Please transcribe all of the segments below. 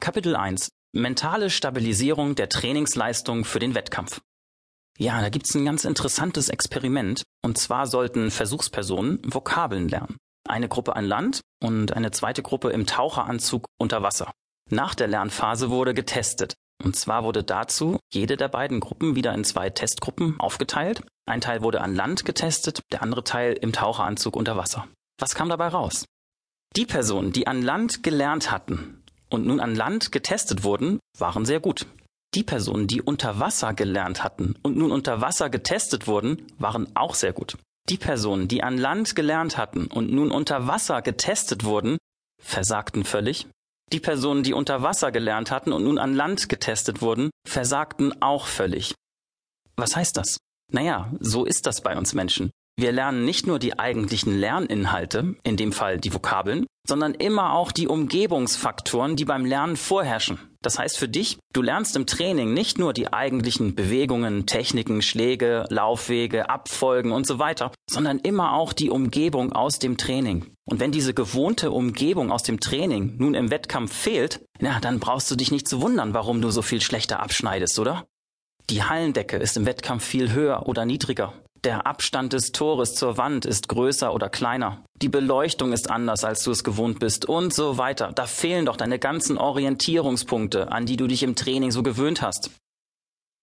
Kapitel 1 Mentale Stabilisierung der Trainingsleistung für den Wettkampf. Ja, da gibt's ein ganz interessantes Experiment. Und zwar sollten Versuchspersonen Vokabeln lernen. Eine Gruppe an Land und eine zweite Gruppe im Taucheranzug unter Wasser. Nach der Lernphase wurde getestet. Und zwar wurde dazu jede der beiden Gruppen wieder in zwei Testgruppen aufgeteilt. Ein Teil wurde an Land getestet, der andere Teil im Taucheranzug unter Wasser. Was kam dabei raus? Die Personen, die an Land gelernt hatten, und nun an Land getestet wurden, waren sehr gut. Die Personen, die unter Wasser gelernt hatten und nun unter Wasser getestet wurden, waren auch sehr gut. Die Personen, die an Land gelernt hatten und nun unter Wasser getestet wurden, versagten völlig. Die Personen, die unter Wasser gelernt hatten und nun an Land getestet wurden, versagten auch völlig. Was heißt das? Naja, so ist das bei uns Menschen. Wir lernen nicht nur die eigentlichen Lerninhalte, in dem Fall die Vokabeln, sondern immer auch die Umgebungsfaktoren, die beim Lernen vorherrschen. Das heißt für dich, du lernst im Training nicht nur die eigentlichen Bewegungen, Techniken, Schläge, Laufwege, Abfolgen und so weiter, sondern immer auch die Umgebung aus dem Training. Und wenn diese gewohnte Umgebung aus dem Training nun im Wettkampf fehlt, na, dann brauchst du dich nicht zu wundern, warum du so viel schlechter abschneidest, oder? Die Hallendecke ist im Wettkampf viel höher oder niedriger. Der Abstand des Tores zur Wand ist größer oder kleiner. Die Beleuchtung ist anders, als du es gewohnt bist und so weiter. Da fehlen doch deine ganzen Orientierungspunkte, an die du dich im Training so gewöhnt hast.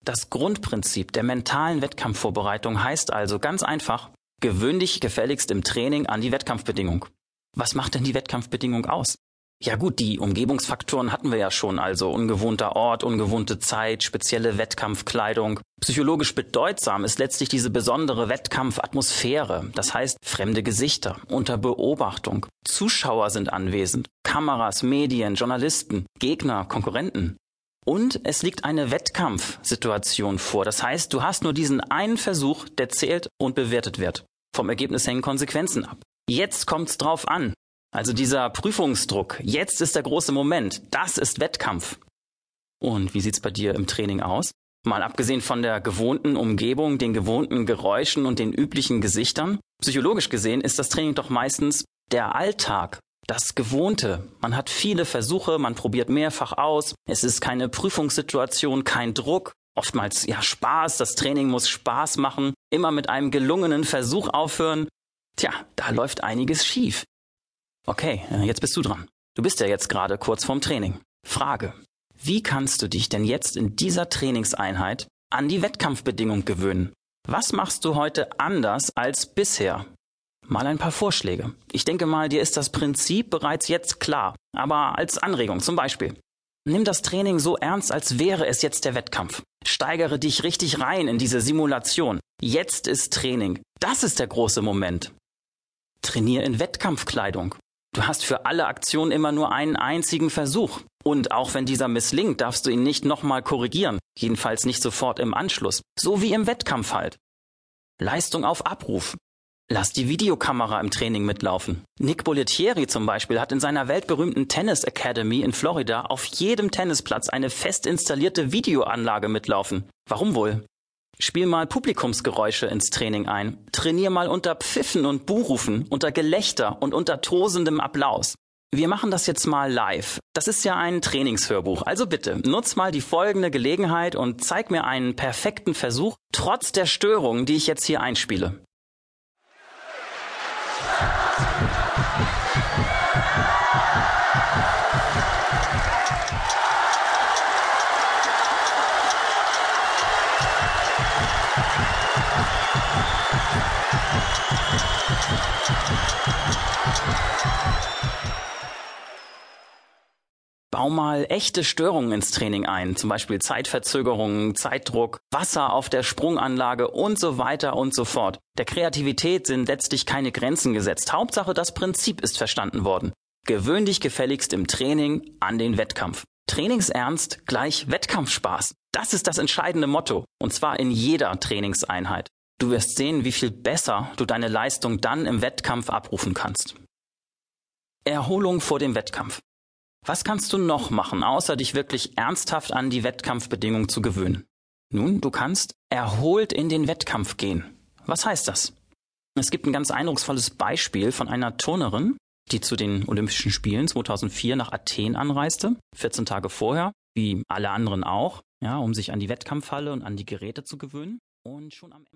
Das Grundprinzip der mentalen Wettkampfvorbereitung heißt also ganz einfach, gewöhn dich gefälligst im Training an die Wettkampfbedingung. Was macht denn die Wettkampfbedingung aus? Ja gut, die Umgebungsfaktoren hatten wir ja schon, also ungewohnter Ort, ungewohnte Zeit, spezielle Wettkampfkleidung. Psychologisch bedeutsam ist letztlich diese besondere Wettkampfatmosphäre, das heißt fremde Gesichter, unter Beobachtung. Zuschauer sind anwesend, Kameras, Medien, Journalisten, Gegner, Konkurrenten. Und es liegt eine Wettkampfsituation vor, das heißt, du hast nur diesen einen Versuch, der zählt und bewertet wird. Vom Ergebnis hängen Konsequenzen ab. Jetzt kommt's drauf an. Also dieser Prüfungsdruck, jetzt ist der große Moment, das ist Wettkampf. Und wie sieht's bei dir im Training aus? Mal abgesehen von der gewohnten Umgebung, den gewohnten Geräuschen und den üblichen Gesichtern. Psychologisch gesehen ist das Training doch meistens der Alltag, das Gewohnte. Man hat viele Versuche, man probiert mehrfach aus. Es ist keine Prüfungssituation, kein Druck. Oftmals ja Spaß, das Training muss Spaß machen. Immer mit einem gelungenen Versuch aufhören. Tja, da läuft einiges schief. Okay, äh, jetzt bist du dran. Du bist ja jetzt gerade kurz vorm Training. Frage. Wie kannst du dich denn jetzt in dieser Trainingseinheit an die Wettkampfbedingung gewöhnen? Was machst du heute anders als bisher? Mal ein paar Vorschläge. Ich denke mal, dir ist das Prinzip bereits jetzt klar. Aber als Anregung zum Beispiel. Nimm das Training so ernst, als wäre es jetzt der Wettkampf. Steigere dich richtig rein in diese Simulation. Jetzt ist Training. Das ist der große Moment. Trainier in Wettkampfkleidung. Du hast für alle Aktionen immer nur einen einzigen Versuch. Und auch wenn dieser misslingt, darfst du ihn nicht nochmal korrigieren. Jedenfalls nicht sofort im Anschluss. So wie im Wettkampf halt. Leistung auf Abruf. Lass die Videokamera im Training mitlaufen. Nick Bollettieri zum Beispiel hat in seiner weltberühmten Tennis Academy in Florida auf jedem Tennisplatz eine fest installierte Videoanlage mitlaufen. Warum wohl? Spiel mal Publikumsgeräusche ins Training ein. Trainier mal unter Pfiffen und Buhrufen, unter Gelächter und unter tosendem Applaus. Wir machen das jetzt mal live. Das ist ja ein Trainingshörbuch. Also bitte, nutz mal die folgende Gelegenheit und zeig mir einen perfekten Versuch, trotz der Störungen, die ich jetzt hier einspiele. Bau mal echte Störungen ins Training ein, zum Beispiel Zeitverzögerungen, Zeitdruck, Wasser auf der Sprunganlage und so weiter und so fort. Der Kreativität sind letztlich keine Grenzen gesetzt. Hauptsache, das Prinzip ist verstanden worden. Gewöhn dich gefälligst im Training an den Wettkampf. Trainingsernst gleich Wettkampfspaß. Das ist das entscheidende Motto. Und zwar in jeder Trainingseinheit. Du wirst sehen, wie viel besser du deine Leistung dann im Wettkampf abrufen kannst. Erholung vor dem Wettkampf. Was kannst du noch machen, außer dich wirklich ernsthaft an die Wettkampfbedingungen zu gewöhnen? Nun, du kannst erholt in den Wettkampf gehen. Was heißt das? Es gibt ein ganz eindrucksvolles Beispiel von einer Turnerin, die zu den Olympischen Spielen 2004 nach Athen anreiste, 14 Tage vorher, wie alle anderen auch, ja, um sich an die Wettkampfhalle und an die Geräte zu gewöhnen. Und schon am